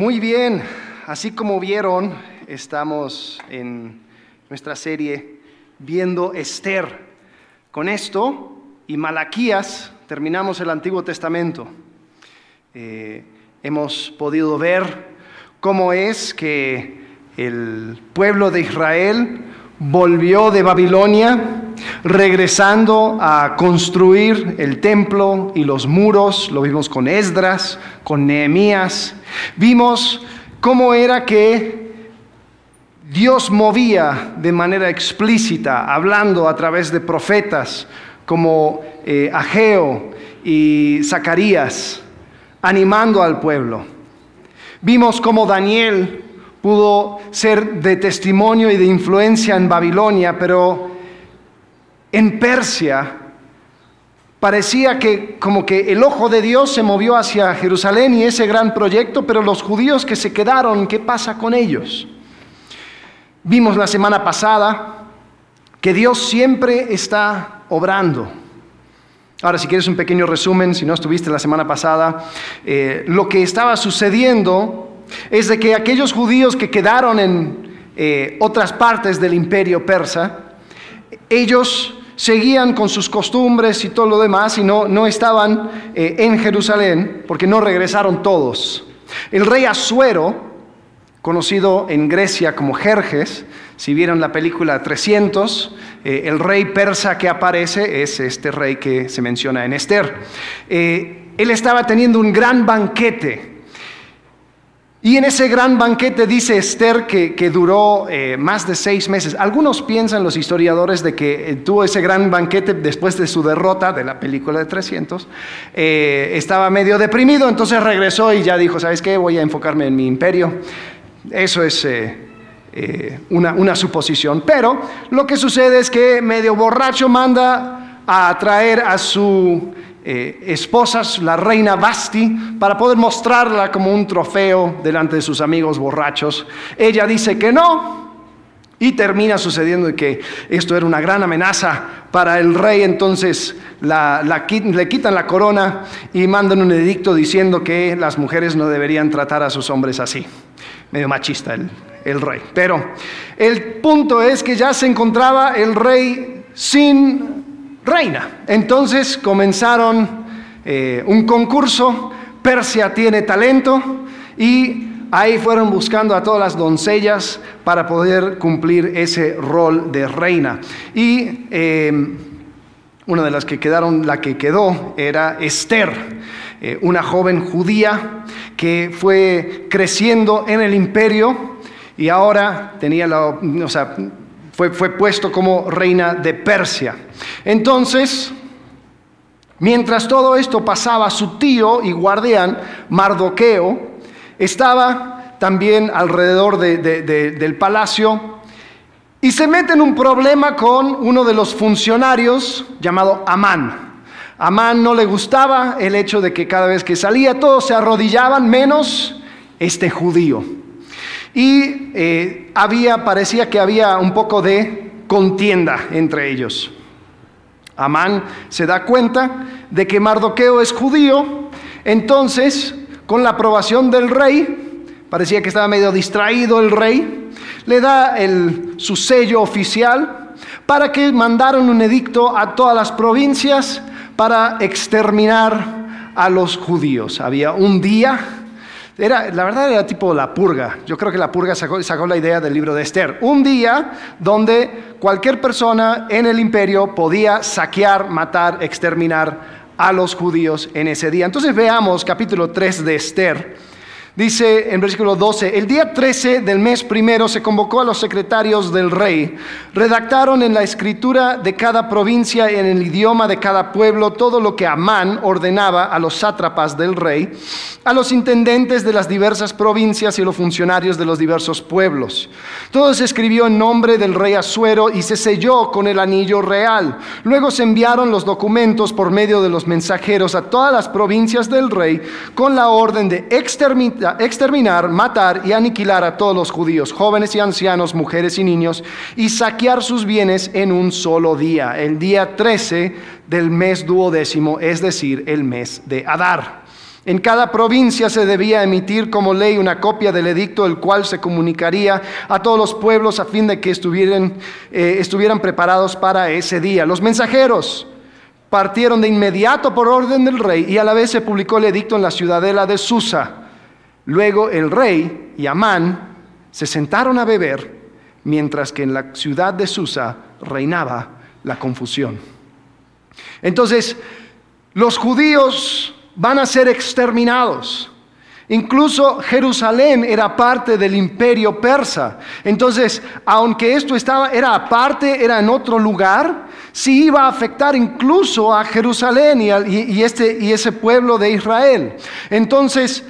Muy bien, así como vieron, estamos en nuestra serie viendo Esther. Con esto y Malaquías terminamos el Antiguo Testamento. Eh, hemos podido ver cómo es que el pueblo de Israel volvió de Babilonia, regresando a construir el templo y los muros, lo vimos con Esdras, con Nehemías, vimos cómo era que Dios movía de manera explícita, hablando a través de profetas como eh, Ageo y Zacarías, animando al pueblo. Vimos cómo Daniel pudo ser de testimonio y de influencia en Babilonia, pero en Persia parecía que como que el ojo de Dios se movió hacia Jerusalén y ese gran proyecto, pero los judíos que se quedaron, ¿qué pasa con ellos? Vimos la semana pasada que Dios siempre está obrando. Ahora, si quieres un pequeño resumen, si no estuviste la semana pasada, eh, lo que estaba sucediendo es de que aquellos judíos que quedaron en eh, otras partes del imperio persa, ellos seguían con sus costumbres y todo lo demás y no, no estaban eh, en Jerusalén porque no regresaron todos. El rey Asuero, conocido en Grecia como Jerjes, si vieron la película 300, eh, el rey persa que aparece es este rey que se menciona en Esther. él estaba teniendo un gran banquete y en ese gran banquete dice Esther que, duró eh, más de seis meses. Algunos piensan, los historiadores, de que eh, tuvo ese gran banquete después de su derrota de la película de 300. Eh, estaba medio deprimido, entonces regresó y ya dijo, ¿sabes qué? Voy a enfocarme en mi imperio. Eso es una, una suposición. Pero lo que sucede es que medio borracho manda a traer a su eh, esposas, la reina Basti, para poder mostrarla como un trofeo delante de sus amigos borrachos. Ella dice que no, y termina sucediendo que esto era una gran amenaza para el rey, entonces le quitan la corona y mandan un edicto diciendo que las mujeres no deberían tratar a sus hombres así. Medio machista el, el rey. Pero el punto es que ya se encontraba el rey sin reina. Entonces comenzaron eh, un concurso, Persia tiene talento y ahí fueron buscando a todas las doncellas para poder cumplir ese rol de reina. Y em, una de las que quedaron, la que quedó era Esther, eh, una joven judía que fue creciendo en el imperio y ahora tenía la, o sea, fue, puesto como reina de Persia. Entonces, mientras todo esto pasaba, su tío y guardián, Mardoqueo, estaba también alrededor del palacio y se mete en un problema con uno de los funcionarios llamado Amán. Amán no le gustaba el hecho de que cada vez que salía todos se arrodillaban menos este judío. Y eh, había, parecía que había un poco de contienda entre ellos. Amán se da cuenta de que Mardoqueo es judío, entonces, con la aprobación del rey, parecía que estaba medio distraído el rey, le da el, su sello oficial para que mandaron un edicto a todas las provincias para exterminar a los judíos. Había un día era, la verdad era tipo la purga. Yo creo que la purga sacó, sacó, la idea del libro de Esther. Un día donde cualquier persona en el imperio podía saquear, matar, exterminar a los judíos en ese día. Entonces veamos capítulo 3 de Esther Dice en versículo 12, el día 13 del mes primero se convocó a los secretarios del rey. Redactaron en la escritura de cada provincia en el idioma de cada pueblo todo lo que Amán ordenaba a los sátrapas del rey, a los intendentes de las diversas provincias y los funcionarios de los diversos pueblos. Todo se escribió en nombre del rey Asuero y se selló con el anillo real. Luego se enviaron los documentos por medio de los mensajeros a todas las provincias del rey con la orden de exterminar exterminar, matar y aniquilar a todos los judíos, jóvenes y ancianos, mujeres y niños, y saquear sus bienes en un solo día, el día 13 del mes duodécimo, es decir, el mes de Adar. En cada provincia se debía emitir como ley una copia del edicto, el cual se comunicaría a todos los pueblos a fin de que estuvieran, eh, estuvieran preparados para ese día. Los mensajeros partieron de inmediato por orden del rey y a la vez se publicó el edicto en la ciudadela de Susa. Luego el rey y Amán se sentaron a beber, mientras que en la ciudad de Susa reinaba la confusión. Entonces, los judíos van a ser exterminados. Incluso Jerusalén era parte del imperio persa. Entonces, aunque esto estaba, era aparte, era en otro lugar, sí iba a afectar incluso a Jerusalén y, este, y ese pueblo de Israel. Entonces,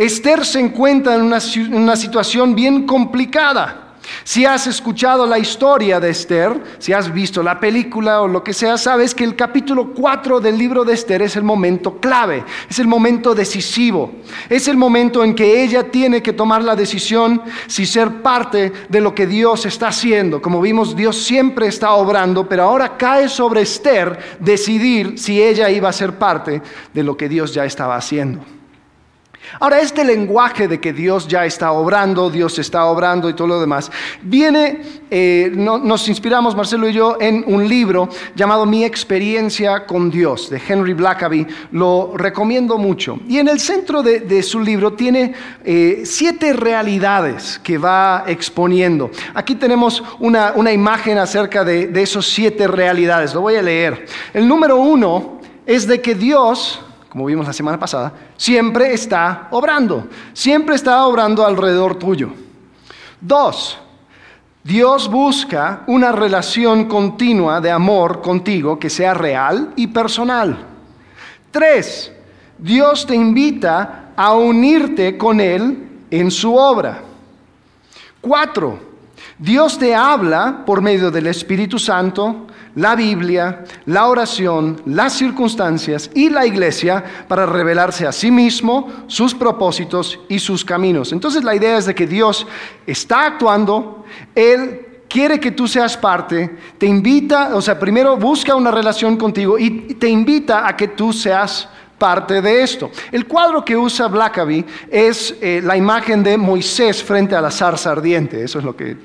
Esther se encuentra en una situación bien complicada. Si has escuchado la historia de Esther, si has visto la película o lo que sea, sabes que el capítulo 4 del libro de Esther es el momento clave, es el momento decisivo, es el momento en que ella tiene que tomar la decisión si ser parte de lo que Dios está haciendo. Como vimos, Dios siempre está obrando, pero ahora cae sobre Esther decidir si ella iba a ser parte de lo que Dios ya estaba haciendo. Ahora, este lenguaje de que Dios ya está obrando, Dios está obrando y todo lo demás, viene, eh, nos inspiramos, Marcelo y yo, en un libro llamado Mi experiencia con Dios, de Henry Blackaby. Lo recomiendo mucho. Y en el centro de, su libro tiene eh, siete realidades que va exponiendo. Aquí tenemos una, imagen acerca de, de esos siete realidades. Lo voy a leer. El número uno es de que Dios como vimos la semana pasada, siempre está obrando, siempre está obrando alrededor tuyo. Dos, Dios busca una relación continua de amor contigo que sea real y personal. Tres, Dios te invita a unirte con Él en su obra. Cuatro, Dios te habla por medio del Espíritu Santo la Biblia, la oración, las circunstancias y la iglesia para revelarse a sí mismo, sus propósitos y sus caminos. Entonces la idea es de que Dios está actuando, Él quiere que tú seas parte, te invita, o sea, primero busca una relación contigo y te invita a que tú seas parte de esto. El cuadro que usa Blackaby es eh, la imagen de Moisés frente a la zarza ardiente, eso es lo que,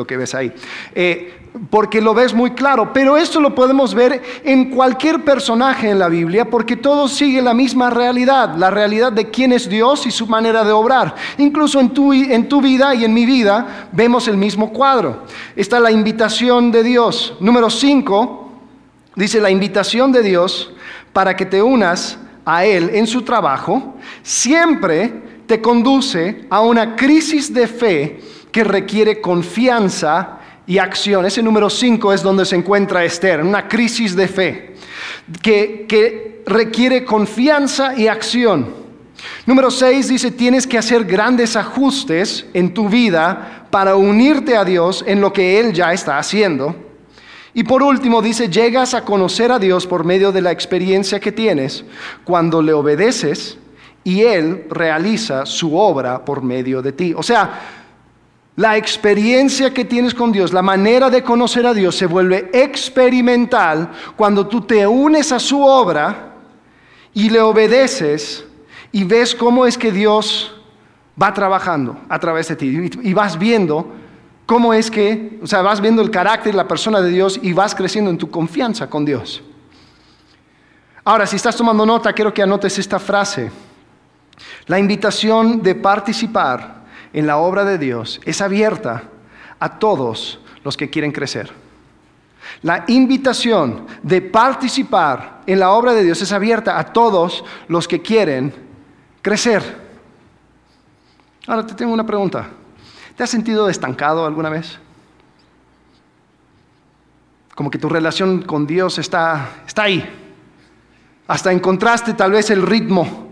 lo que ves ahí. Eh, porque lo ves muy claro, pero esto lo podemos ver en cualquier personaje en la Biblia, porque todo sigue la misma realidad, la realidad de quién es Dios y su manera de obrar. Incluso en tu, en tu vida y en mi vida vemos el mismo cuadro. Está la invitación de Dios. Número 5, dice la invitación de Dios para que te unas a Él en su trabajo, siempre te conduce a una crisis de fe que requiere confianza y acción. Ese número 5 es donde se encuentra Esther, una crisis de fe que, que requiere confianza y acción. Número 6 dice, tienes que hacer grandes ajustes en tu vida para unirte a Dios en lo que Él ya está haciendo. Y por último dice, llegas a conocer a Dios por medio de la experiencia que tienes cuando le obedeces y Él realiza su obra por medio de ti. O sea, la experiencia que tienes con Dios, la manera de conocer a Dios se vuelve experimental cuando tú te unes a su obra y le obedeces y ves cómo es que Dios va trabajando a través de ti y vas viendo cómo es que, o sea, vas viendo el carácter y la persona de Dios y vas creciendo en tu confianza con Dios. Ahora, si estás tomando nota, quiero que anotes esta frase. La invitación de participar en la obra de Dios es abierta a todos los que quieren crecer. La invitación de participar en la obra de Dios es abierta a todos los que quieren crecer. Ahora te tengo una pregunta. ¿Te has sentido estancado alguna vez? Como que tu relación con Dios está, está ahí. Hasta encontraste tal vez el ritmo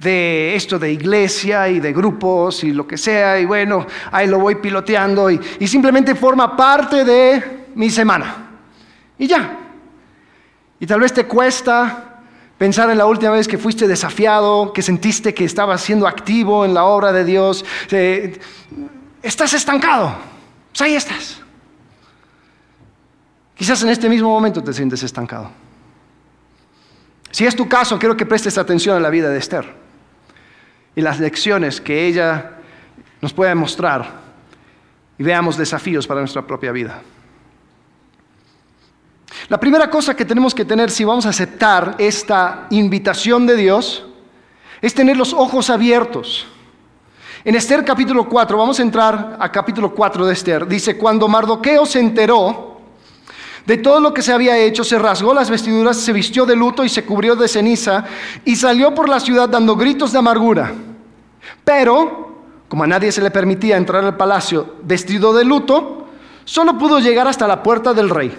de esto de iglesia y de grupos y lo que sea, y bueno, ahí lo voy piloteando y, y simplemente forma parte de mi semana. Y ya. Y tal vez te cuesta pensar en la última vez que fuiste desafiado, que sentiste que estabas siendo activo en la obra de Dios. estás estancado. Pues ahí estás. Quizás en este mismo momento te sientes estancado. Si es tu caso, quiero que prestes atención a la vida de Esther y las lecciones que ella nos puede mostrar y veamos desafíos para nuestra propia vida. La primera cosa que tenemos que tener si vamos a aceptar esta invitación de Dios es tener los ojos abiertos. En Esther capítulo 4, vamos a entrar a capítulo 4 de Esther, dice, cuando Mardoqueo se enteró de todo lo que se había hecho, se rasgó las vestiduras, se vistió de luto y se cubrió de ceniza y salió por la ciudad dando gritos de amargura. Pero, como a nadie se le permitía entrar al palacio vestido de luto, solo pudo llegar hasta la puerta del rey.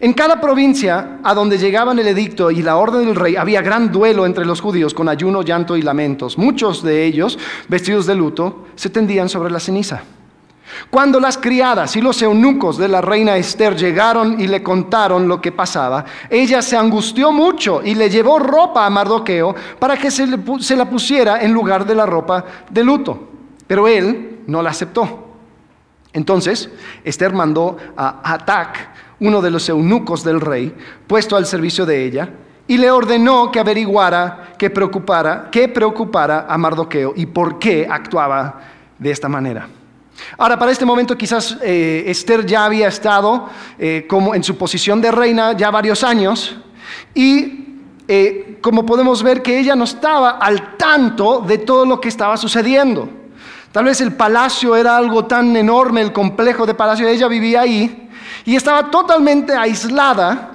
En cada provincia a donde llegaban el edicto y la orden del rey había gran duelo entre los judíos con ayuno, llanto y lamentos. Muchos de ellos, vestidos de luto, se tendían sobre la ceniza. Cuando las criadas y los eunucos de la reina Esther llegaron y le contaron lo que pasaba, ella se angustió mucho y le llevó ropa a Mardoqueo para que se, la pusiera en lugar de la ropa de luto. Pero él no la aceptó. Entonces, Esther mandó a Atac, uno de los eunucos del rey, puesto al servicio de ella, y le ordenó que averiguara, que preocupara, que preocupara a Mardoqueo y por qué actuaba de esta manera. Ahora, para este momento quizás eh, Esther ya había estado eh, como en su posición de reina ya varios años y eh, como podemos ver que ella no estaba al tanto de todo lo que estaba sucediendo. Tal vez el palacio era algo tan enorme, el complejo de palacio, ella vivía ahí y estaba totalmente aislada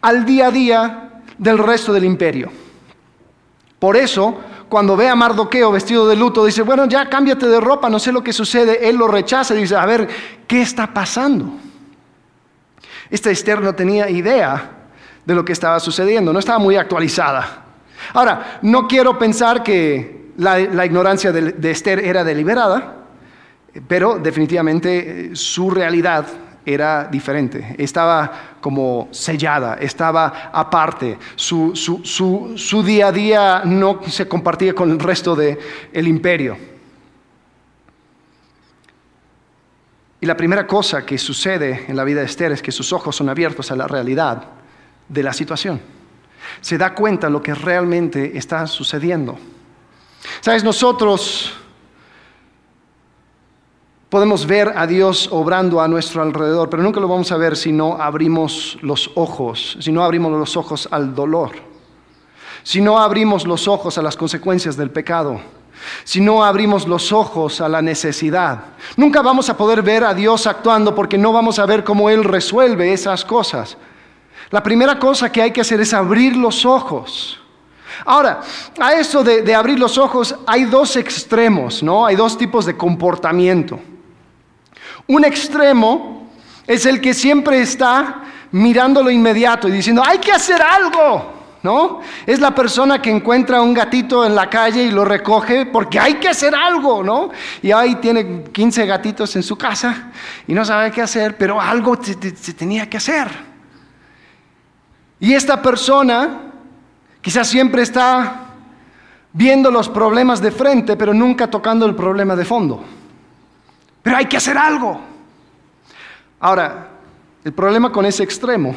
al día a día del resto del imperio. Por eso cuando ve a Mardoqueo vestido de luto, dice, bueno, ya cámbiate de ropa, no sé lo que sucede. Él lo rechaza y dice, a ver, ¿qué está pasando? Esta Esther no tenía idea de lo que estaba sucediendo, no estaba muy actualizada. Ahora, no quiero pensar que la, ignorancia de Esther era deliberada, pero definitivamente eh, su realidad era diferente, estaba como sellada, estaba aparte, su, su, día a día no se compartía con el resto del el imperio. Y la primera cosa que sucede en la vida de Esther es que sus ojos son abiertos a la realidad de la situación. Se da cuenta de lo que realmente está sucediendo. Sabes, nosotros Podemos ver a Dios obrando a nuestro alrededor, pero nunca lo vamos a ver si no abrimos los ojos, si no abrimos los ojos al dolor, si no abrimos los ojos a las consecuencias del pecado, si no abrimos los ojos a la necesidad. Nunca vamos a poder ver a Dios actuando porque no vamos a ver cómo Él resuelve esas cosas. La primera cosa que hay que hacer es abrir los ojos. Ahora, a eso de, abrir los ojos hay dos extremos, ¿no? Hay dos tipos de comportamiento. Un extremo es el que siempre está mirando lo inmediato y diciendo, hay que hacer algo. ¿No? Es la persona que encuentra un gatito en la calle y lo recoge porque hay que hacer algo, ¿no? Y ahí tiene 15 gatitos en su casa y no sabe qué hacer, pero algo se, tenía que hacer. Y esta persona quizás siempre está viendo los problemas de frente, pero nunca tocando el problema de fondo. Pero hay que hacer algo. Ahora, el problema con ese extremo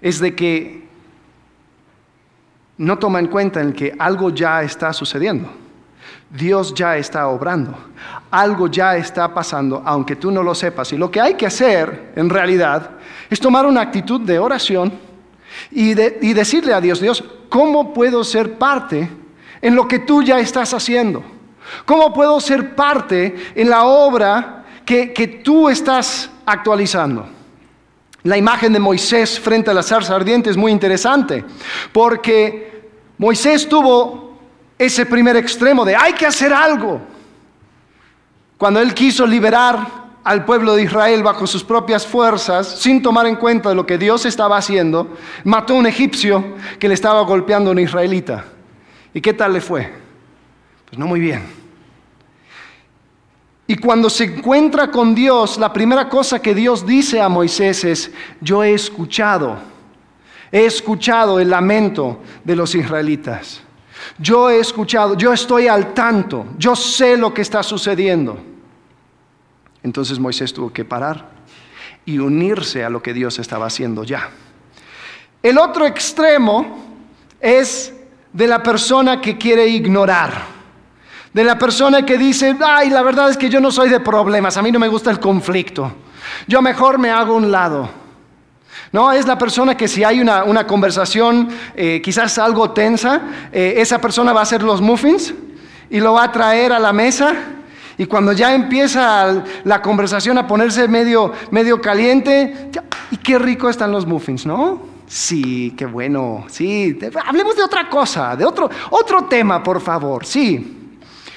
es de que no toma en cuenta en que algo ya está sucediendo. Dios ya está obrando. Algo ya está pasando, aunque tú no lo sepas. Y lo que hay que hacer, en realidad, es tomar una actitud de oración y, y decirle a Dios, Dios, ¿cómo puedo ser parte en lo que tú ya estás haciendo? ¿Cómo puedo ser parte en la obra que, tú estás actualizando? La imagen de Moisés frente a la zarza ardiente es muy interesante, porque Moisés tuvo ese primer extremo de hay que hacer algo. Cuando él quiso liberar al pueblo de Israel bajo sus propias fuerzas, sin tomar en cuenta lo que Dios estaba haciendo, mató a un egipcio que le estaba golpeando a un israelita. ¿Y qué tal le fue? Pues no muy bien. Y cuando se encuentra con Dios, la primera cosa que Dios dice a Moisés es, yo he escuchado, he escuchado el lamento de los israelitas. Yo he escuchado, yo estoy al tanto, yo sé lo que está sucediendo. Entonces Moisés tuvo que parar y unirse a lo que Dios estaba haciendo ya. El otro extremo es de la persona que quiere ignorar, de la persona que dice, ay, la verdad es que yo no soy de problemas, a mí no me gusta el conflicto, yo mejor me hago un lado. No, es la persona que si hay una, conversación eh, quizás algo tensa, eh, esa persona va a hacer los muffins y lo va a traer a la mesa y cuando ya empieza la conversación a ponerse medio, medio caliente, y qué rico están los muffins, ¿no? Sí, qué bueno. Sí, hablemos de otra cosa, de otro, otro tema, por favor. Sí,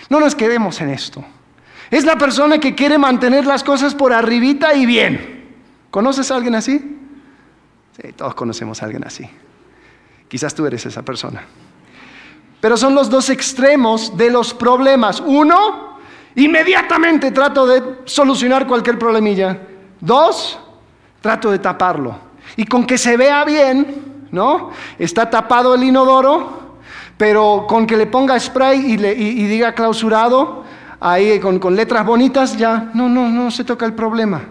no nos quedemos en esto. Es la persona que quiere mantener las cosas por arribita y bien. ¿Conoces a alguien así? Sí, todos conocemos a alguien así. Quizás tú eres esa persona. Pero son los dos extremos de los problemas. Uno, Inmediatamente trato de solucionar cualquier problemilla. Dos, trato de taparlo. Y con que se vea bien, ¿no? Está tapado el inodoro, pero con que le ponga spray y, diga clausurado, ahí con, con letras bonitas, ya, no, no, no se toca el problema.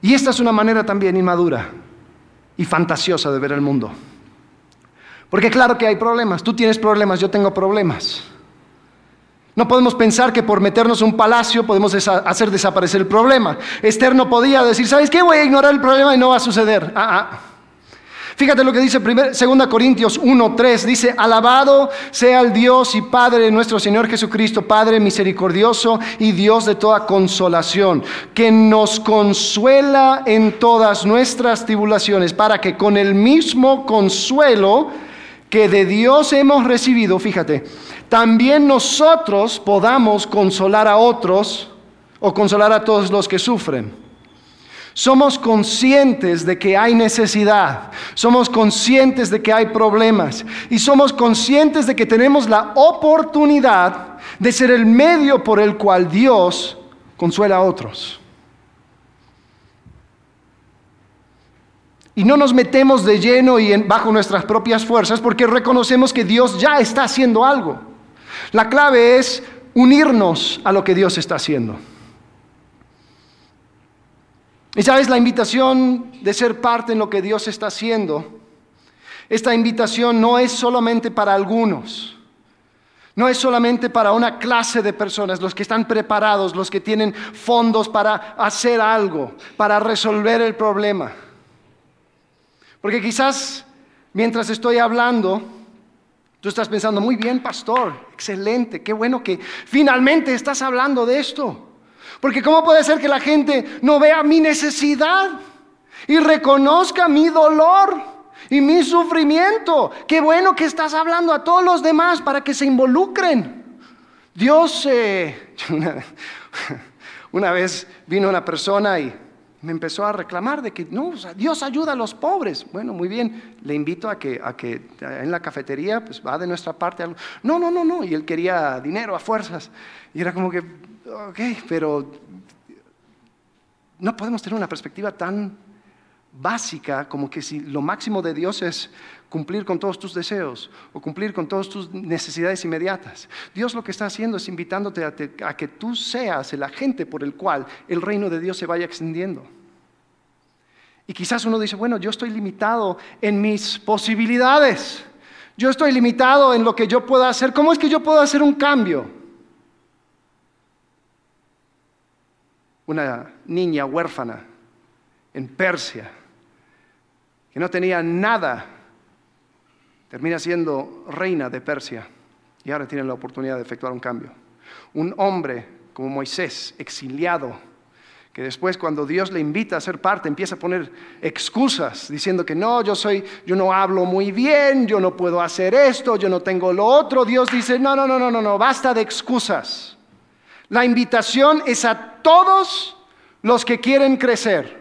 Y esta es una manera también inmadura y fantasiosa de ver el mundo. Porque claro que hay problemas. Tú tienes problemas, yo tengo problemas. No podemos pensar que por meternos un palacio podemos hacer desaparecer el problema. Esther no podía decir, ¿sabes qué? Voy a ignorar el problema y no va a suceder. Ah, ah. Fíjate lo que dice 2 Corintios 1:3. Dice, alabado sea el Dios y Padre de nuestro Señor Jesucristo, Padre misericordioso y Dios de toda consolación, que nos consuela en todas nuestras tribulaciones, para que con el mismo consuelo que de Dios hemos recibido, fíjate, también nosotros podamos consolar a otros o consolar a todos los que sufren. Somos conscientes de que hay necesidad, somos conscientes de que hay problemas y somos conscientes de que tenemos la oportunidad de ser el medio por el cual Dios consuela a otros. y no nos metemos de lleno y bajo nuestras propias fuerzas porque reconocemos que Dios ya está haciendo algo. La clave es unirnos a lo que Dios está haciendo. Y sabes, la invitación de ser parte en lo que Dios está haciendo, esta invitación no es solamente para algunos, no es solamente para una clase de personas, los que están preparados, los que tienen fondos para hacer algo, para resolver el problema. Porque quizás mientras estoy hablando, tú estás pensando, muy bien, pastor, excelente, qué bueno que finalmente estás hablando de esto. Porque ¿cómo puede ser que la gente no vea mi necesidad y reconozca mi dolor y mi sufrimiento? Qué bueno que estás hablando a todos los demás para que se involucren. Dios, eh, una vez vino una persona y me empezó a reclamar de que no, Dios ayuda a los pobres. Bueno, muy bien, le invito a que, a que en la cafetería pues va de nuestra parte. No, no, no, no, y él quería dinero a fuerzas. Y era como que, ok, pero no podemos tener una perspectiva tan básica como que si lo máximo de Dios es cumplir con todos tus deseos o cumplir con todas tus necesidades inmediatas. Dios lo que está haciendo es invitándote a, que tú seas el agente por el cual el reino de Dios se vaya extendiendo. Y quizás uno dice, bueno, yo estoy limitado en mis posibilidades. Yo estoy limitado en lo que yo pueda hacer. ¿Cómo es que yo puedo hacer un cambio? Una niña huérfana en Persia que no tenía nada termina siendo reina de Persia y ahora tiene la oportunidad de efectuar un cambio. Un hombre como Moisés, exiliado, que después cuando Dios le invita a ser parte empieza a poner excusas diciendo que no, yo soy yo no hablo muy bien, yo no puedo hacer esto, yo no tengo lo otro. Dios dice, "No, no, no, no, no, no, basta de excusas." La invitación es a todos los que quieren crecer.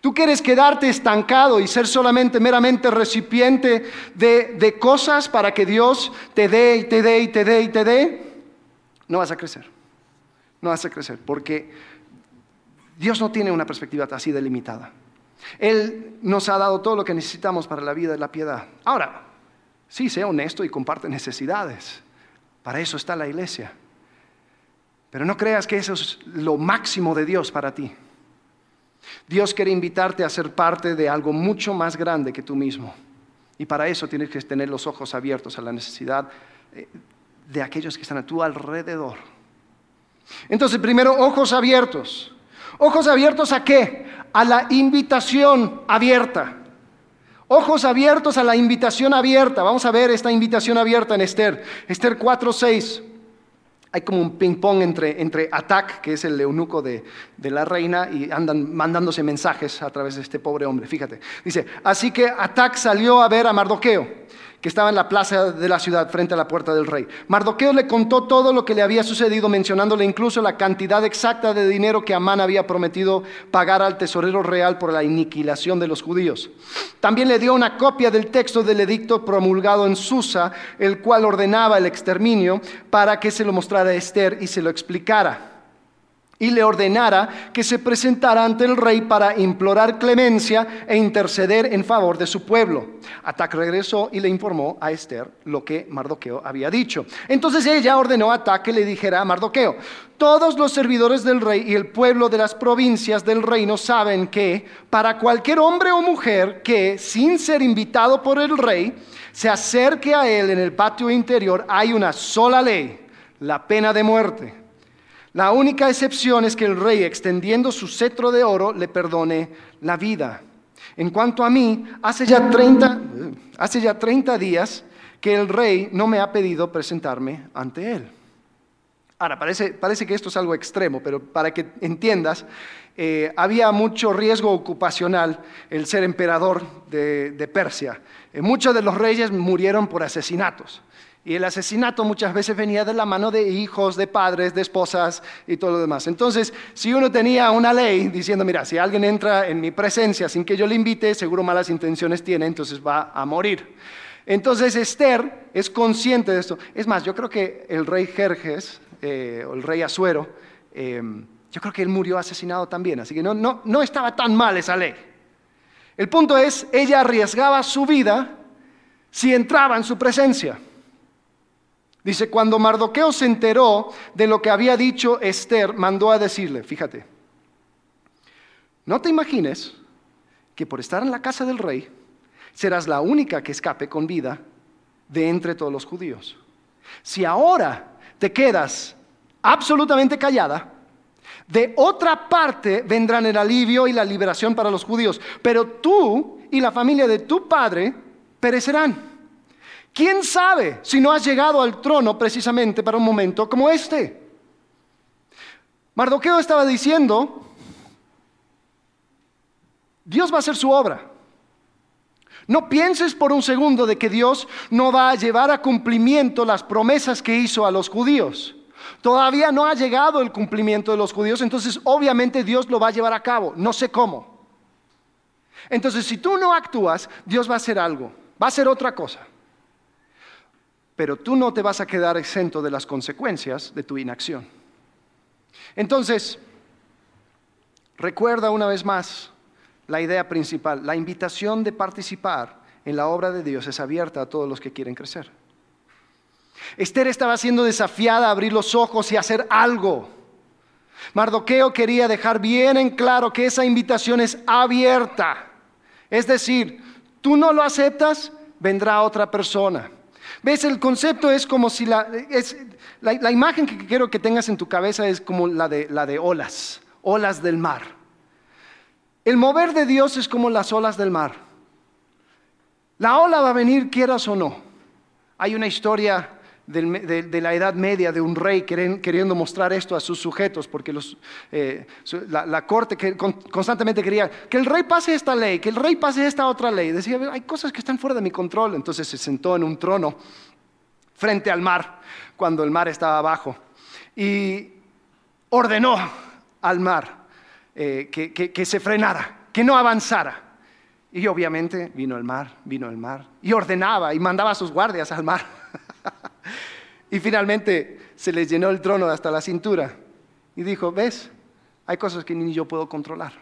¿Tú quieres quedarte estancado y ser solamente meramente recipiente de, cosas para que Dios te dé y te dé y te dé y te dé? No vas a crecer. No vas a crecer porque Dios no tiene una perspectiva así delimitada. Él nos ha dado todo lo que necesitamos para la vida y la piedad. Ahora, sí, sea honesto y comparte necesidades. Para eso está la iglesia. Pero no creas que eso es lo máximo de Dios para ti. Dios quiere invitarte a ser parte de algo mucho más grande que tú mismo. Y para eso tienes que tener los ojos abiertos a la necesidad eh, de aquellos que están a tu alrededor. Entonces, primero, ojos abiertos. ¿Ojos abiertos a qué? A la invitación abierta. Ojos abiertos a la invitación abierta. Vamos a ver esta invitación abierta en Esther. Esther 4.6 hay como un ping-pong entre, entre Atak, que es el eunuco de, de, la reina, y andan mandándose mensajes a través de este pobre hombre. Fíjate. Dice, así que Atak salió a ver a Mardoqueo que estaba en la plaza de la ciudad frente a la puerta del rey. Mardoqueo le contó todo lo que le había sucedido, mencionándole incluso la cantidad exacta de dinero que Amán había prometido pagar al tesorero real por la aniquilación de los judíos. También le dio una copia del texto del edicto promulgado en Susa, el cual ordenaba el exterminio, para que se lo mostrara a Esther y se lo explicara y le ordenara que se presentara ante el rey para implorar clemencia e interceder en favor de su pueblo. Atac regresó y le informó a Esther lo que Mardoqueo había dicho. Entonces ella ordenó a Atac que le dijera a Mardoqueo, todos los servidores del rey y el pueblo de las provincias del reino saben que para cualquier hombre o mujer que, sin ser invitado por el rey, se acerque a él en el patio interior, hay una sola ley, la pena de muerte. La única excepción es que el rey, extendiendo su cetro de oro, le perdone la vida. En cuanto a mí, hace ya 30, hace ya 30 días que el rey no me ha pedido presentarme ante él. Ahora, parece, parece que esto es algo extremo, pero para que entiendas, eh, había mucho riesgo ocupacional el ser emperador de, Persia. Eh, muchos de los reyes murieron por asesinatos. Y el asesinato muchas veces venía de la mano de hijos, de padres, de esposas y todo lo demás. Entonces, si uno tenía una ley diciendo, mira, si alguien entra en mi presencia sin que yo le invite, seguro malas intenciones tiene, entonces va a morir. Entonces Esther es consciente de esto. Es más, yo creo que el rey Jerjes, eh, o el rey Asuero, em, yo creo que él murió asesinado también, así que no, no, no estaba tan mal esa ley. El punto es, ella arriesgaba su vida si entraba en su presencia. Dice, cuando Mardoqueo se enteró de lo que había dicho Esther, mandó a decirle, fíjate, no te imagines que por estar en la casa del rey serás la única que escape con vida de entre todos los judíos. Si ahora te quedas absolutamente callada, de otra parte vendrán el alivio y la liberación para los judíos, pero tú y la familia de tu padre perecerán. ¿Quién sabe si no has llegado al trono precisamente para un momento como este? Mardoqueo estaba diciendo, Dios va a hacer su obra. No pienses por un segundo de que Dios no va a llevar a cumplimiento las promesas que hizo a los judíos. Todavía no ha llegado el cumplimiento de los judíos, entonces obviamente Dios lo va a llevar a cabo, no sé cómo. Entonces si tú no actúas, Dios va a hacer algo, va a hacer otra cosa pero tú no te vas a quedar exento de las consecuencias de tu inacción. Entonces, recuerda una vez más la idea principal, la invitación de participar en la obra de Dios es abierta a todos los que quieren crecer. Esther estaba siendo desafiada a abrir los ojos y hacer algo. Mardoqueo quería dejar bien en claro que esa invitación es abierta. Es decir, tú no lo aceptas, vendrá otra persona. ¿Ves? El concepto es como si la, la, imagen que quiero que tengas en tu cabeza es como la de, la de olas, olas del mar. El mover de Dios es como las olas del mar. La ola va a venir quieras o no. Hay una historia de, la Edad Media de un rey queriendo mostrar esto a sus sujetos, porque eh, la, corte que constantemente quería que el rey pase esta ley, que el rey pase esta otra ley. Decía, hay cosas que están fuera de mi control. Entonces se sentó en un trono frente al mar, cuando el mar estaba abajo, y ordenó al mar eh, que se frenara, que no avanzara. Y obviamente vino el mar, vino el mar, y ordenaba y mandaba a sus guardias al mar. Y finalmente se les llenó el trono hasta la cintura. Y dijo, ves, hay cosas que ni yo puedo controlar.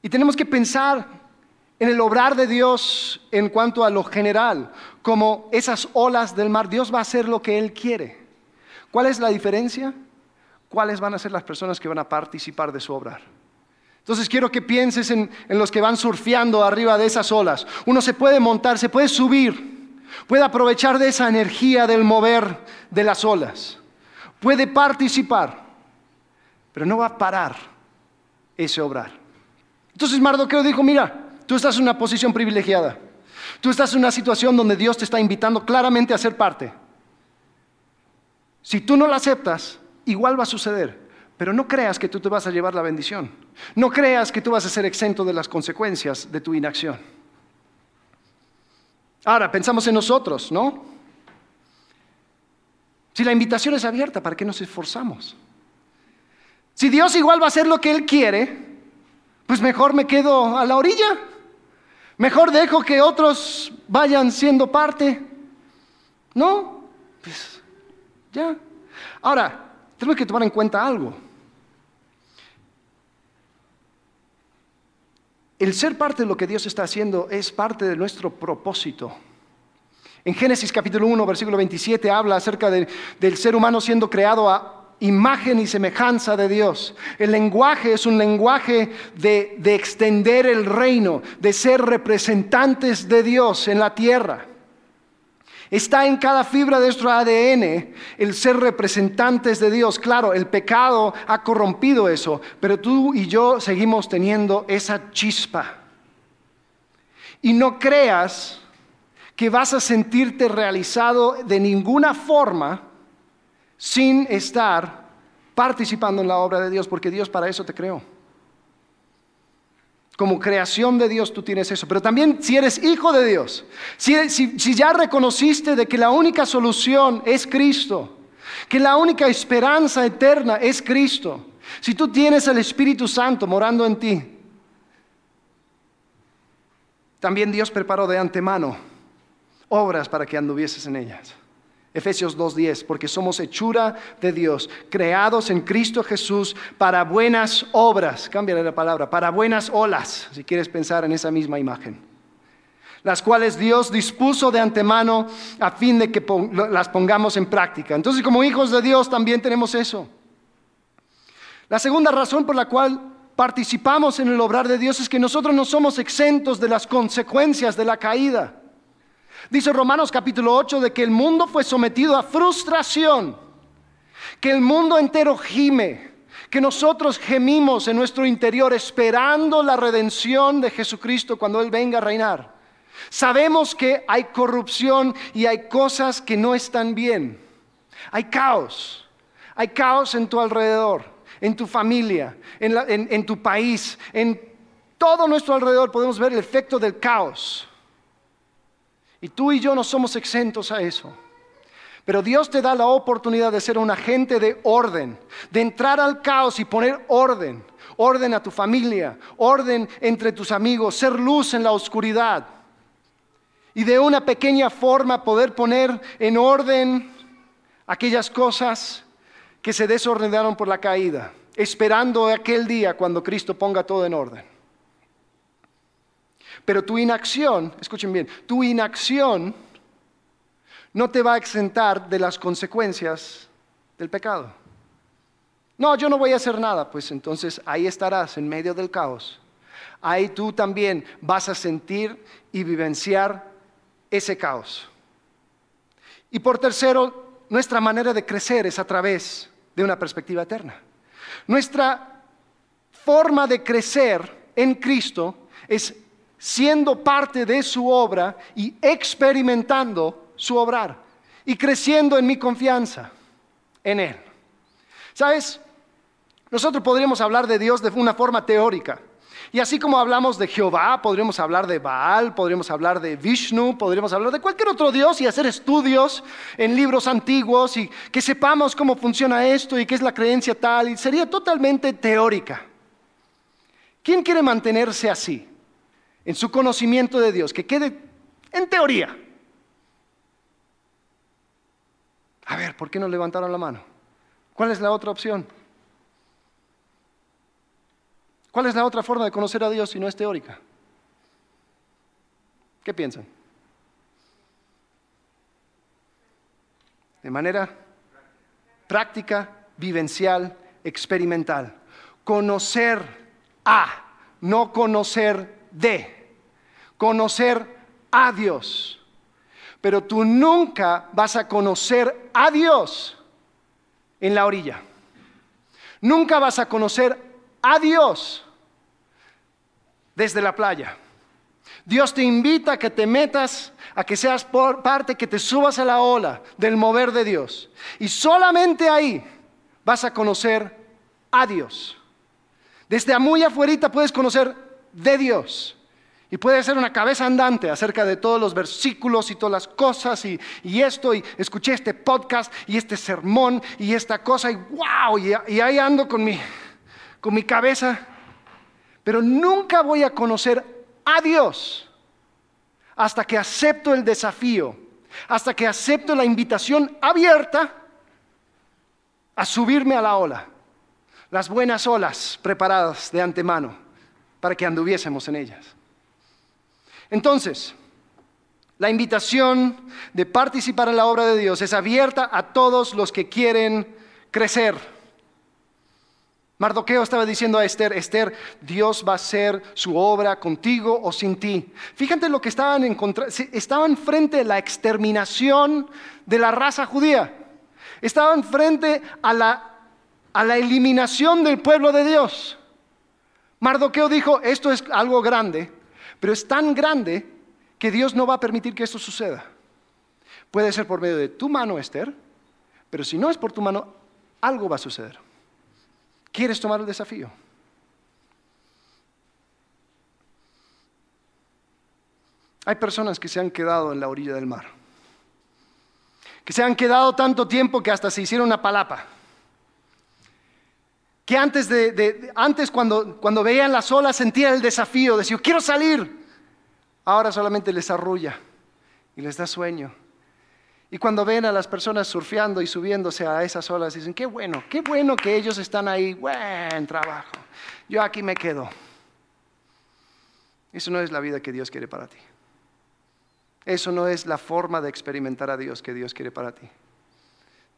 Y tenemos que pensar en el obrar de Dios en cuanto a lo general, como esas olas del mar. Dios va a hacer lo que Él quiere. ¿Cuál es la diferencia? ¿Cuáles van a ser las personas que van a participar de su obrar? Entonces quiero que pienses en, en, los que van surfeando arriba de esas olas. Uno se puede montar, se puede subir, puede aprovechar de esa energía del mover de las olas, puede participar, pero no va a parar ese obrar. Entonces Mardoqueo dijo, mira, tú estás en una posición privilegiada, tú estás en una situación donde Dios te está invitando claramente a ser parte. Si tú no la aceptas, igual va a suceder. Pero no creas que tú te vas a llevar la bendición. No creas que tú vas a ser exento de las consecuencias de tu inacción. Ahora, pensamos en nosotros, ¿no? Si la invitación es abierta, ¿para qué nos esforzamos? Si Dios igual va a hacer lo que Él quiere, pues mejor me quedo a la orilla. Mejor dejo que otros vayan siendo parte. ¿No? Pues ya. Ahora, tenemos que tomar en cuenta algo. El ser parte de lo que Dios está haciendo es parte de nuestro propósito. En Génesis capítulo 1, versículo 27 habla acerca del ser humano siendo creado a imagen y semejanza de Dios. El lenguaje es un lenguaje de, de extender el reino, de ser representantes de Dios en la tierra. Está en cada fibra de nuestro ADN el ser representantes de Dios. Claro, el pecado ha corrompido eso, pero tú y yo seguimos teniendo esa chispa. Y no creas que vas a sentirte realizado de ninguna forma sin estar participando en la obra de Dios, porque Dios para eso te creó. Como creación de Dios tú tienes eso. Pero también si eres hijo de Dios, si, si, ya reconociste de que la única solución es Cristo, que la única esperanza eterna es Cristo, si tú tienes el Espíritu Santo morando en ti, también Dios preparó de antemano obras para que anduvieses en ellas. Efesios 2.10, porque somos hechura de Dios, creados en Cristo Jesús para buenas obras, cámbiale la palabra, para buenas olas, si quieres pensar en esa misma imagen, las cuales Dios dispuso de antemano a fin de que las pongamos en práctica. Entonces, como hijos de Dios también tenemos eso. La segunda razón por la cual participamos en el obrar de Dios es que nosotros no somos exentos de las consecuencias de la caída. Dice Romanos capítulo 8 de que el mundo fue sometido a frustración, que el mundo entero gime, que nosotros gemimos en nuestro interior esperando la redención de Jesucristo cuando Él venga a reinar. Sabemos que hay corrupción y hay cosas que no están bien. Hay caos. Hay caos en tu alrededor, en tu familia, en, en tu país, en todo nuestro alrededor podemos ver el efecto del caos. Y tú y yo no somos exentos a eso. Pero Dios te da la oportunidad de ser un agente de orden, de entrar al caos y poner orden, orden a tu familia, orden entre tus amigos, ser luz en la oscuridad. Y de una pequeña forma poder poner en orden aquellas cosas que se desordenaron por la caída, esperando aquel día cuando Cristo ponga todo en orden. Pero tu inacción, escuchen bien, tu inacción no te va a exentar de las consecuencias del pecado. No, yo no voy a hacer nada, pues entonces ahí estarás en medio del caos. Ahí tú también vas a sentir y vivenciar ese caos. Y por tercero, nuestra manera de crecer es a través de una perspectiva eterna. Nuestra forma de crecer en Cristo es siendo parte de su obra y experimentando su obrar y creciendo en mi confianza en Él. ¿Sabes? Nosotros podríamos hablar de Dios de una forma teórica. Y así como hablamos de Jehová, podríamos hablar de Baal, podríamos hablar de Vishnu, podríamos hablar de cualquier otro Dios y hacer estudios en libros antiguos y que sepamos cómo funciona esto y qué es la creencia tal. Y sería totalmente teórica. ¿Quién quiere mantenerse así? En su conocimiento de Dios, que quede en teoría. A ver, ¿por qué no levantaron la mano? ¿Cuál es la otra opción? ¿Cuál es la otra forma de conocer a Dios si no es teórica? ¿Qué piensan? De manera práctica, vivencial, experimental. Conocer a, no conocer de, conocer a Dios. Pero tú nunca vas a conocer a Dios en la orilla. Nunca vas a conocer a Dios desde la playa. Dios te invita a que te metas, a que seas parte, que te subas a la ola del mover de Dios. Y solamente ahí vas a conocer a Dios. Desde muy afuera puedes conocer de Dios. Y puede ser una cabeza andante acerca de todos los versículos y todas las cosas y, esto, y escuché este podcast y este sermón y esta cosa y wow, y, y ahí ando con mi, con mi cabeza. Pero nunca voy a conocer a Dios hasta que acepto el desafío, hasta que acepto la invitación abierta a subirme a la ola, las buenas olas preparadas de antemano para que anduviésemos en ellas. Entonces, la invitación de participar en la obra de Dios es abierta a todos los que quieren crecer Mardoqueo estaba diciendo a Esther, Esther, Dios va a hacer su obra contigo o sin ti. Fíjate lo que estaban en contra, estaban frente a la exterminación de la raza judía. Estaban frente a la, a la eliminación del pueblo de Dios. Mardoqueo dijo, esto es algo grande, pero es tan grande que Dios no va a permitir que esto suceda. Puede ser por medio de tu mano, Esther, pero si no es por tu mano, algo va a suceder. ¿Quieres tomar el desafío? Hay personas que se han quedado en la orilla del mar, que se han quedado tanto tiempo que hasta se hicieron una palapa. Que antes, de, antes cuando, cuando veían las olas sentían el desafío, decían, quiero salir. Ahora solamente les arrulla y les da sueño. Y cuando ven a las personas surfeando y subiéndose a esas olas, dicen, qué bueno, qué bueno que ellos están ahí, buen trabajo. Yo aquí me quedo. Eso no es la vida que Dios quiere para ti. Eso no es la forma de experimentar a Dios que Dios quiere para ti.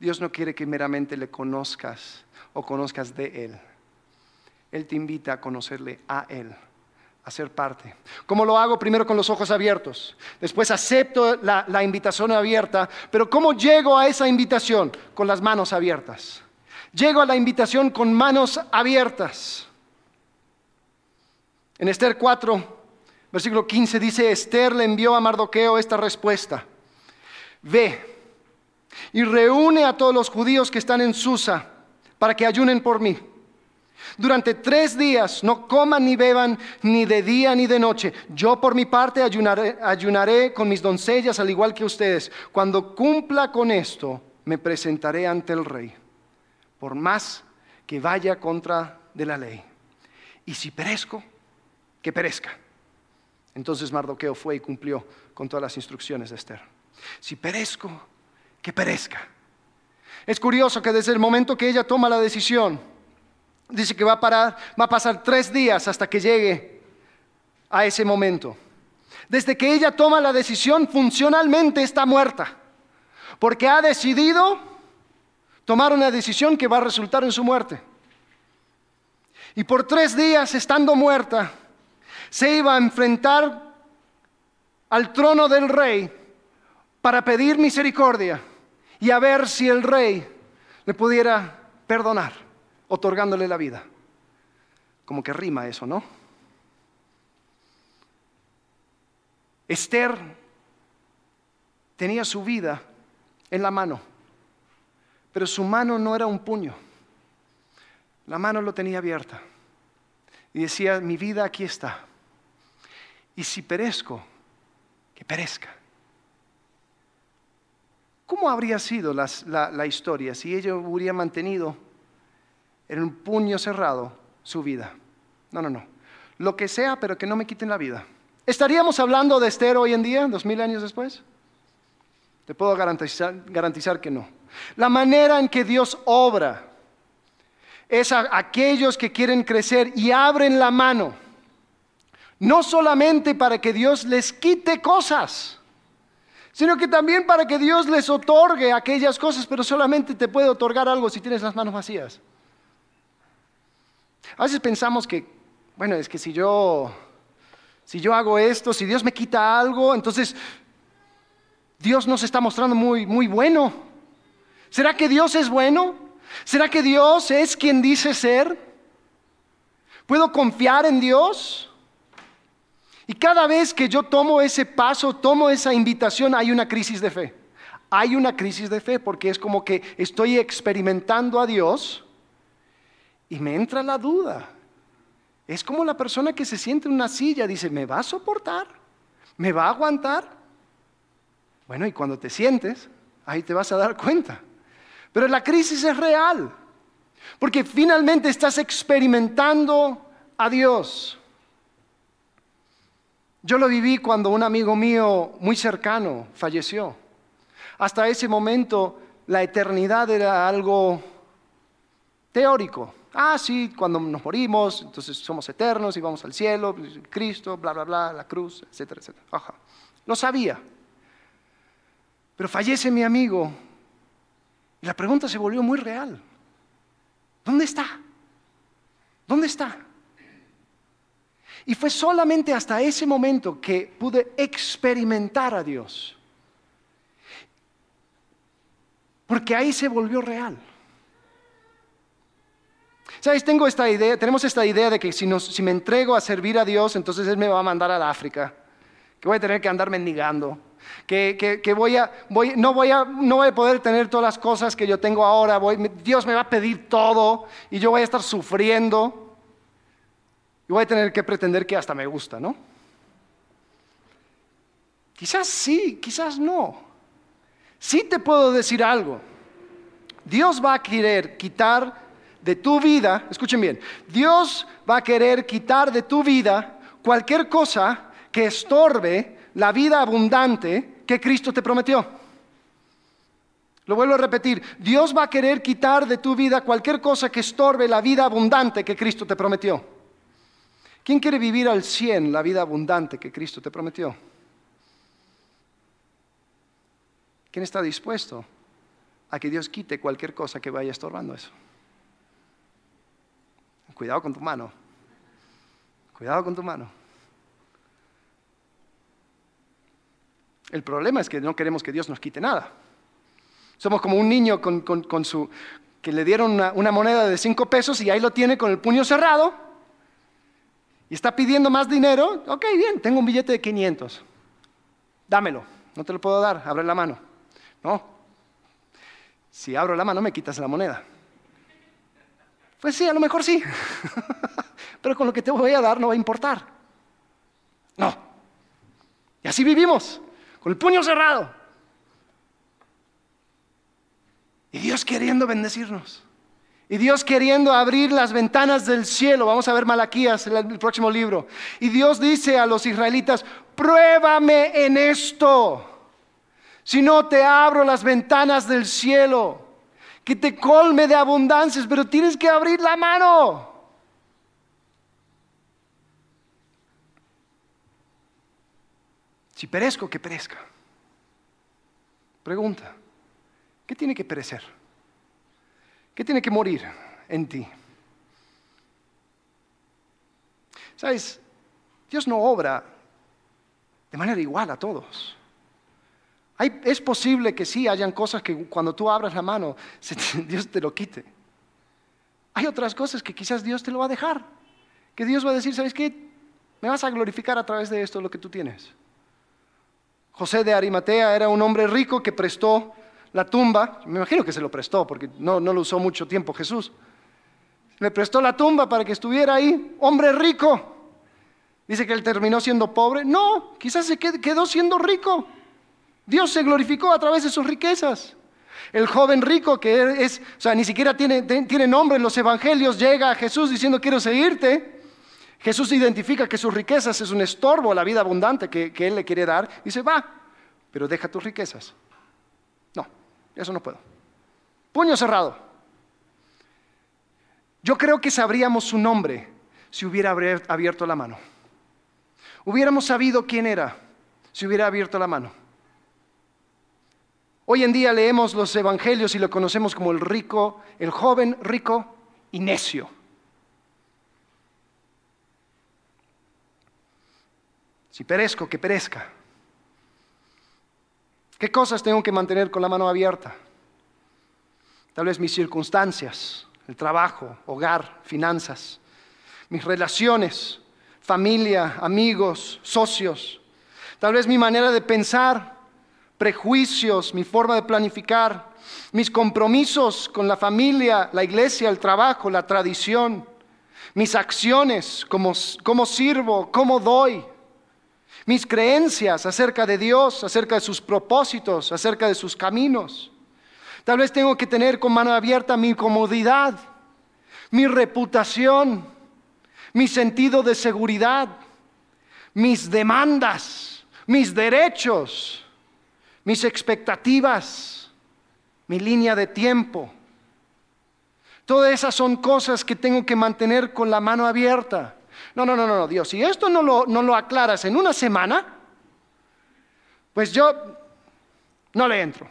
Dios no quiere que meramente le conozcas o conozcas de Él. Él te invita a conocerle a Él a ser parte. ¿Cómo lo hago? Primero con los ojos abiertos. Después acepto la, la, invitación abierta. Pero ¿cómo llego a esa invitación? Con las manos abiertas. Llego a la invitación con manos abiertas. En Esther 4, versículo 15 dice, Esther le envió a Mardoqueo esta respuesta. Ve y reúne a todos los judíos que están en Susa para que ayunen por mí durante tres días no coman ni beban ni de día ni de noche. Yo por mi parte ayunaré, ayunaré con mis doncellas al igual que ustedes. Cuando cumpla con esto, me presentaré ante el rey, por más que vaya contra de la ley. Y si perezco, que perezca. Entonces Mardoqueo fue y cumplió con todas las instrucciones de Esther. Si perezco, que perezca. Es curioso que desde el momento que ella toma la decisión, dice que va a, parar, va a pasar tres días hasta que llegue a ese momento. Desde que ella toma la decisión, funcionalmente está muerta, porque ha decidido tomar una decisión que va a resultar en su muerte. Y por tres días, estando muerta, se iba a enfrentar al trono del rey para pedir misericordia y a ver si el rey le pudiera perdonar otorgándole la vida. Como que rima eso, ¿no? Esther tenía su vida en la mano, pero su mano no era un puño, la mano lo tenía abierta y decía, mi vida aquí está. Y si perezco, que perezca. ¿Cómo habría sido la, historia si ella hubiera mantenido en un puño cerrado su vida. No, no, no. Lo que sea, pero que no me quiten la vida. ¿Estaríamos hablando de Esther hoy en día, dos mil años después? Te puedo garantizar, garantizar que no. La manera en que Dios obra es a aquellos que quieren crecer y abren la mano, no solamente para que Dios les quite cosas, sino que también para que Dios les otorgue aquellas cosas, pero solamente te puede otorgar algo si tienes las manos vacías. A veces pensamos que bueno, es que si yo, si yo hago esto, si Dios me quita algo, entonces Dios nos está mostrando muy, muy bueno. ¿Será que Dios es bueno? ¿Será que Dios es quien dice ser? ¿Puedo confiar en Dios? Y cada vez que yo tomo ese paso, tomo esa invitación, hay una crisis de fe. Hay una crisis de fe porque es como que estoy experimentando a Dios y me entra la duda. Es como la persona que se siente en una silla, dice, ¿me va a soportar? ¿Me va a aguantar? Bueno, y cuando te sientes, ahí te vas a dar cuenta. Pero la crisis es real, porque finalmente estás experimentando a Dios. Yo lo viví cuando un amigo mío muy cercano falleció. Hasta ese momento la eternidad era algo teórico. Ah, sí, cuando nos morimos, entonces somos eternos y vamos al cielo, Cristo, bla, bla, bla, la cruz, etcétera, etcétera. Ajá. Lo sabía. Pero fallece mi amigo y la pregunta se volvió muy real. ¿Dónde está? ¿Dónde está? Y fue solamente hasta ese momento que pude experimentar a Dios. Porque ahí se volvió real. ¿Sabes? Tengo esta idea, tenemos esta idea de que si, me entrego a servir a Dios, entonces Él me va a mandar a África, que voy a tener que andar mendigando, que, voy a, voy, no, voy a, no voy a poder tener todas las cosas que yo tengo ahora, Dios me va a pedir todo y yo voy a estar sufriendo y voy a tener que pretender que hasta me gusta, ¿no? Quizás sí, quizás no. Sí te puedo decir algo. Dios va a querer quitar de tu vida, escuchen bien, Dios va a querer quitar de tu vida cualquier cosa que estorbe la vida abundante que Cristo te prometió. Lo vuelvo a repetir, Dios va a querer quitar de tu vida cualquier cosa que estorbe la vida abundante que Cristo te prometió. ¿Quién quiere vivir al 100 la vida abundante que Cristo te prometió? ¿Quién está dispuesto a que Dios quite cualquier cosa que vaya estorbando eso? Cuidado con tu mano. Cuidado con tu mano. El problema es que no queremos que Dios nos quite nada. Somos como un niño con, su, que le dieron una, una, moneda de cinco pesos y ahí lo tiene con el puño cerrado y está pidiendo más dinero. Ok, bien, tengo un billete de 500. Dámelo. No te lo puedo dar. Abre la mano. No. Si abro la mano me quitas la moneda. Pues sí, a lo mejor sí. Pero con lo que te voy a dar no va a importar. No. Y así vivimos, con el puño cerrado. Y Dios queriendo bendecirnos. Y Dios queriendo abrir las ventanas del cielo. Vamos a ver Malaquías, el próximo libro. Y Dios dice a los israelitas, pruébame en esto. Si no te abro las ventanas del cielo que te colme de abundancias, pero tienes que abrir la mano. Si perezco, que perezca. Pregunta, ¿qué tiene que perecer? ¿Qué tiene que morir en ti? ¿Sabes? Dios no obra de manera igual a todos es posible que sí hayan cosas que cuando tú abras la mano, Dios te lo quite. Hay otras cosas que quizás Dios te lo va a dejar. Que Dios va a decir, ¿sabes qué? Me vas a glorificar a través de esto lo que tú tienes. José de Arimatea era un hombre rico que prestó la tumba, me imagino que se lo prestó porque no, no lo usó mucho tiempo Jesús. Le prestó la tumba para que estuviera ahí, hombre rico. Dice que él terminó siendo pobre. No, quizás se quedó siendo rico. Dios se glorificó a través de sus riquezas. El joven rico que es, o sea, ni siquiera tiene, tiene nombre en los evangelios, llega a Jesús diciendo quiero seguirte. Jesús identifica que sus riquezas es un estorbo a la vida abundante que, que Él le quiere dar. Dice, va, pero deja tus riquezas. No, eso no puedo. Puño cerrado. Yo creo que sabríamos su nombre si hubiera abierto la mano. Hubiéramos sabido quién era si hubiera abierto la mano. Hoy en día leemos los evangelios y lo conocemos como el rico, el joven rico y necio. Si perezco, que perezca. ¿Qué cosas tengo que mantener con la mano abierta? Tal vez mis circunstancias, el trabajo, hogar, finanzas, mis relaciones, familia, amigos, socios. Tal vez mi manera de pensar, prejuicios, mi forma de planificar, mis compromisos con la familia, la iglesia, el trabajo, la tradición, mis acciones, cómo, cómo sirvo, cómo doy, mis creencias acerca de Dios, acerca de sus propósitos, acerca de sus caminos. Tal vez tengo que tener con mano abierta mi comodidad, mi reputación, mi sentido de seguridad, mis demandas, mis derechos, mis expectativas, mi línea de tiempo. Todas esas son cosas que tengo que mantener con la mano abierta. No, no, no, no, Dios, si esto no lo, no lo aclaras en una semana, pues yo no le entro.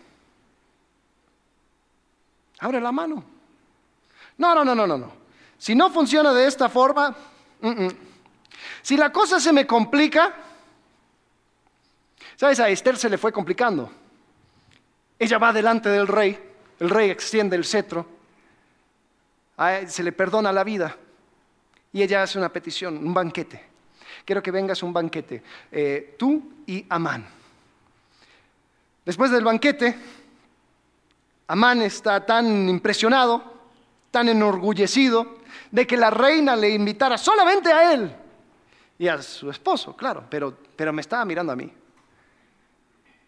Abre la mano. No, no, no, no, no, no. Si no funciona de esta forma, si la cosa se me complica, ¿sabes? A Esther se le fue complicando. Ella va delante del rey, el rey extiende el cetro, se le perdona la vida y ella hace una petición, un banquete. Quiero que vengas a un banquete, eh, tú y Amán. Después del banquete, Amán está tan impresionado, tan enorgullecido, de que la reina le invitara solamente a él y a su esposo, claro, pero, pero me estaba mirando a mí.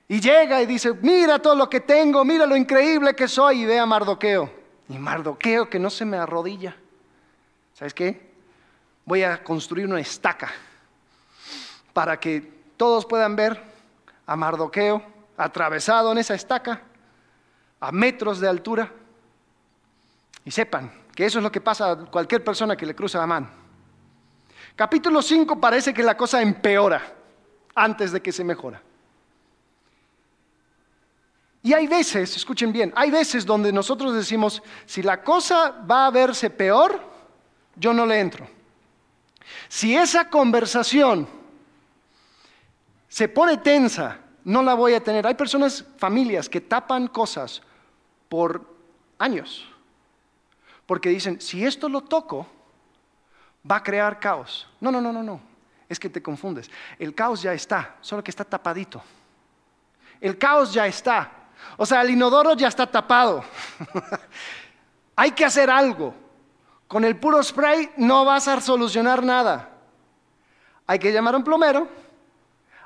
Y llega y dice, mira todo lo que tengo, mira lo increíble que soy, y ve a Mardoqueo. Y Mardoqueo que no se me arrodilla. ¿Sabes qué? Voy a construir una estaca para que todos puedan ver a Mardoqueo atravesado en esa estaca a metros de altura y sepan que eso es lo que pasa a cualquier persona que le cruza la mano. Capítulo 5 parece que la cosa empeora antes de que se mejora. Y hay veces, escuchen bien, hay veces donde nosotros decimos, si la cosa va a verse peor, yo no le entro. Si esa conversación se pone tensa, no la voy a tener. Hay personas, familias, que tapan cosas por años. Porque dicen, si esto lo toco, va a crear caos. No, no, no, no, no. Es que te confundes. El caos ya está, solo que está tapadito. El caos ya está. O sea, el inodoro ya está tapado. Hay que hacer algo. Con el puro spray no vas a solucionar nada. Hay que llamar a un plomero,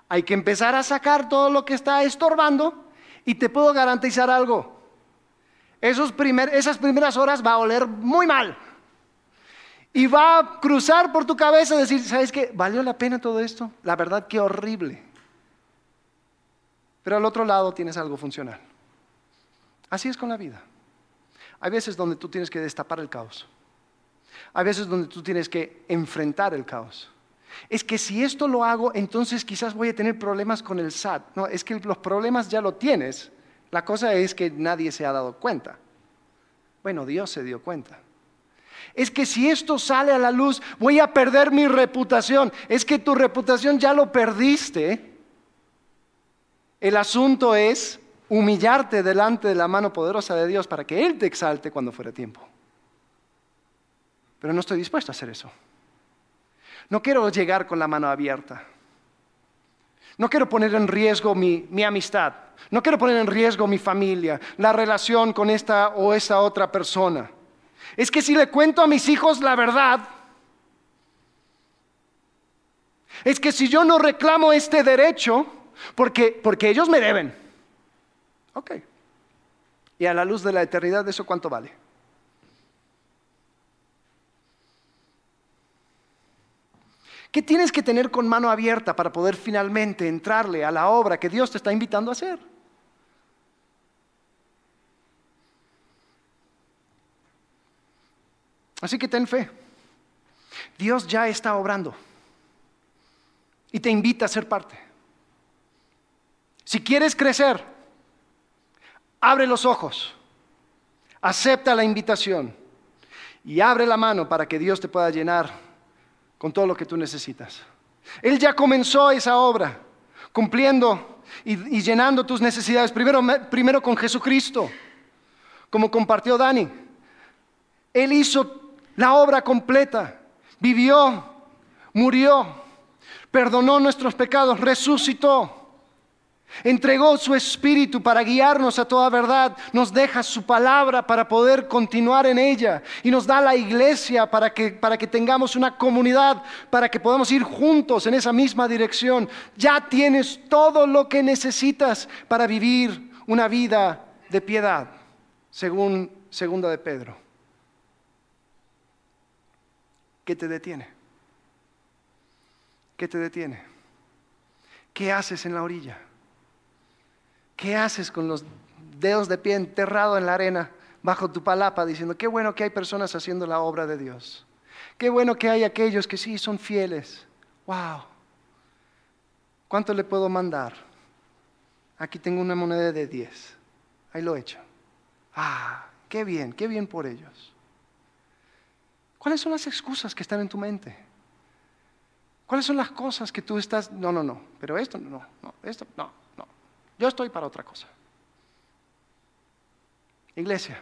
hay que empezar a sacar todo lo que está estorbando y te puedo garantizar algo. esas primeras horas va a oler muy mal. Y va a cruzar por tu cabeza y decir, ¿sabes qué? ¿Valió la pena todo esto? La verdad, qué horrible. Pero al otro lado tienes algo funcional. Así es con la vida. Hay veces donde tú tienes que destapar el caos. Hay veces donde tú tienes que enfrentar el caos. Es que si esto lo hago, entonces quizás voy a tener problemas con el SAT. No, es que los problemas ya lo tienes. La cosa es que nadie se ha dado cuenta. Bueno, Dios se dio cuenta. Es que si esto sale a la luz, voy a perder mi reputación. Es que tu reputación ya lo perdiste. El asunto es humillarte delante de la mano poderosa de Dios para que Él te exalte cuando fuera tiempo. Pero no estoy dispuesto a hacer eso. No quiero llegar con la mano abierta. No quiero poner en riesgo mi, amistad. No quiero poner en riesgo mi familia, la relación con esta o esa otra persona. Es que si le cuento a mis hijos la verdad, es que si yo no reclamo este derecho, porque, porque ellos me deben. Ok. Y a la luz de la eternidad, ¿eso cuánto vale? ¿Qué tienes que tener con mano abierta para poder finalmente entrarle a la obra que Dios te está invitando a hacer? Así que ten fe. Dios ya está obrando y te invita a ser parte. Si quieres crecer, abre los ojos, acepta la invitación y abre la mano para que Dios te pueda llenar con todo lo que tú necesitas. Él ya comenzó esa obra, cumpliendo y, llenando tus necesidades, primero, primero con Jesucristo, como compartió Dani. Él hizo la obra completa, vivió, murió, perdonó nuestros pecados, resucitó. Entregó su espíritu para guiarnos a toda verdad, nos deja su palabra para poder continuar en ella y nos da la iglesia para que, para que tengamos una comunidad, para que podamos ir juntos en esa misma dirección. Ya tienes todo lo que necesitas para vivir una vida de piedad, según segunda de Pedro. ¿Qué te detiene? ¿Qué te detiene? ¿Qué haces en la orilla? ¿Qué haces con los dedos de pie enterrado en la arena bajo tu palapa diciendo, qué bueno que hay personas haciendo la obra de Dios? Qué bueno que hay aquellos que sí son fieles. ¡Wow! ¿Cuánto le puedo mandar? Aquí tengo una moneda de 10. Ahí lo he hecho. Ah, qué bien, qué bien por ellos. ¿Cuáles son las excusas que están en tu mente? ¿Cuáles son las cosas que tú estás, no, no, no, pero esto no, no, esto no, yo estoy para otra cosa. Iglesia,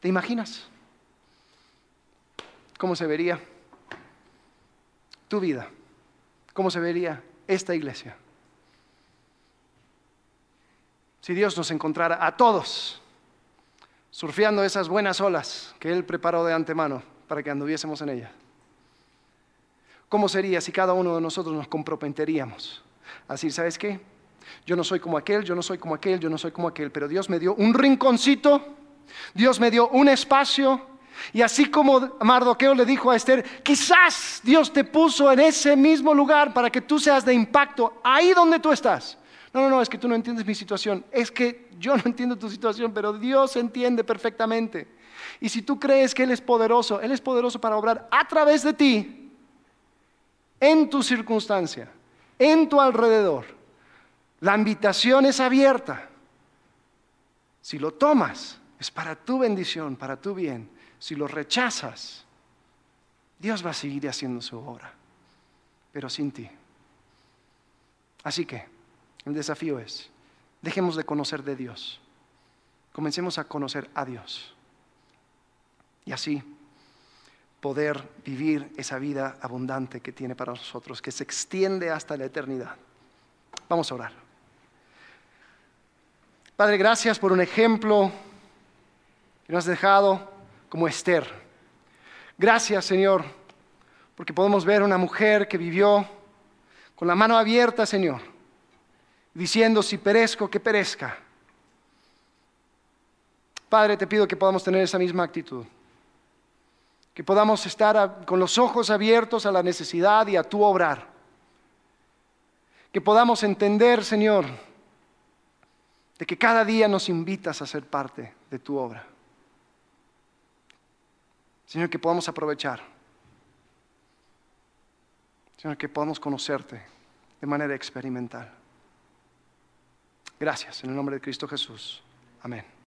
¿te imaginas cómo se vería tu vida? ¿Cómo se vería esta iglesia? Si Dios nos encontrara a todos surfeando esas buenas olas que Él preparó de antemano para que anduviésemos en ellas. ¿Cómo sería si cada uno de nosotros nos comprometeríamos? Así, ¿sabes qué? Yo no soy como aquel, yo no soy como aquel, yo no soy como aquel, pero Dios me dio un rinconcito, Dios me dio un espacio, y así como Mardoqueo le dijo a Esther, quizás Dios te puso en ese mismo lugar para que tú seas de impacto ahí donde tú estás. No, no, no, es que tú no entiendes mi situación. Es que yo no entiendo tu situación, pero Dios entiende perfectamente. Y si tú crees que Él es poderoso, Él es poderoso para obrar a través de ti, en tu circunstancia, en tu alrededor. La invitación es abierta. Si lo tomas, es para tu bendición, para tu bien. Si lo rechazas, Dios va a seguir haciendo su obra, pero sin ti. Así que el desafío es, dejemos de conocer de Dios, comencemos a conocer a Dios. Y así poder vivir esa vida abundante que tiene para nosotros, que se extiende hasta la eternidad. Vamos a orar. Padre, gracias por un ejemplo que nos has dejado como Esther. Gracias, Señor, porque podemos ver una mujer que vivió con la mano abierta, Señor, diciendo, si perezco, que perezca. Padre, te pido que podamos tener esa misma actitud, que podamos estar con los ojos abiertos a la necesidad y a tu obrar, que podamos entender, Señor, de que cada día nos invitas a ser parte de tu obra. Señor, que podamos aprovechar. Señor, que podamos conocerte de manera experimental. Gracias, en el nombre de Cristo Jesús. Amén.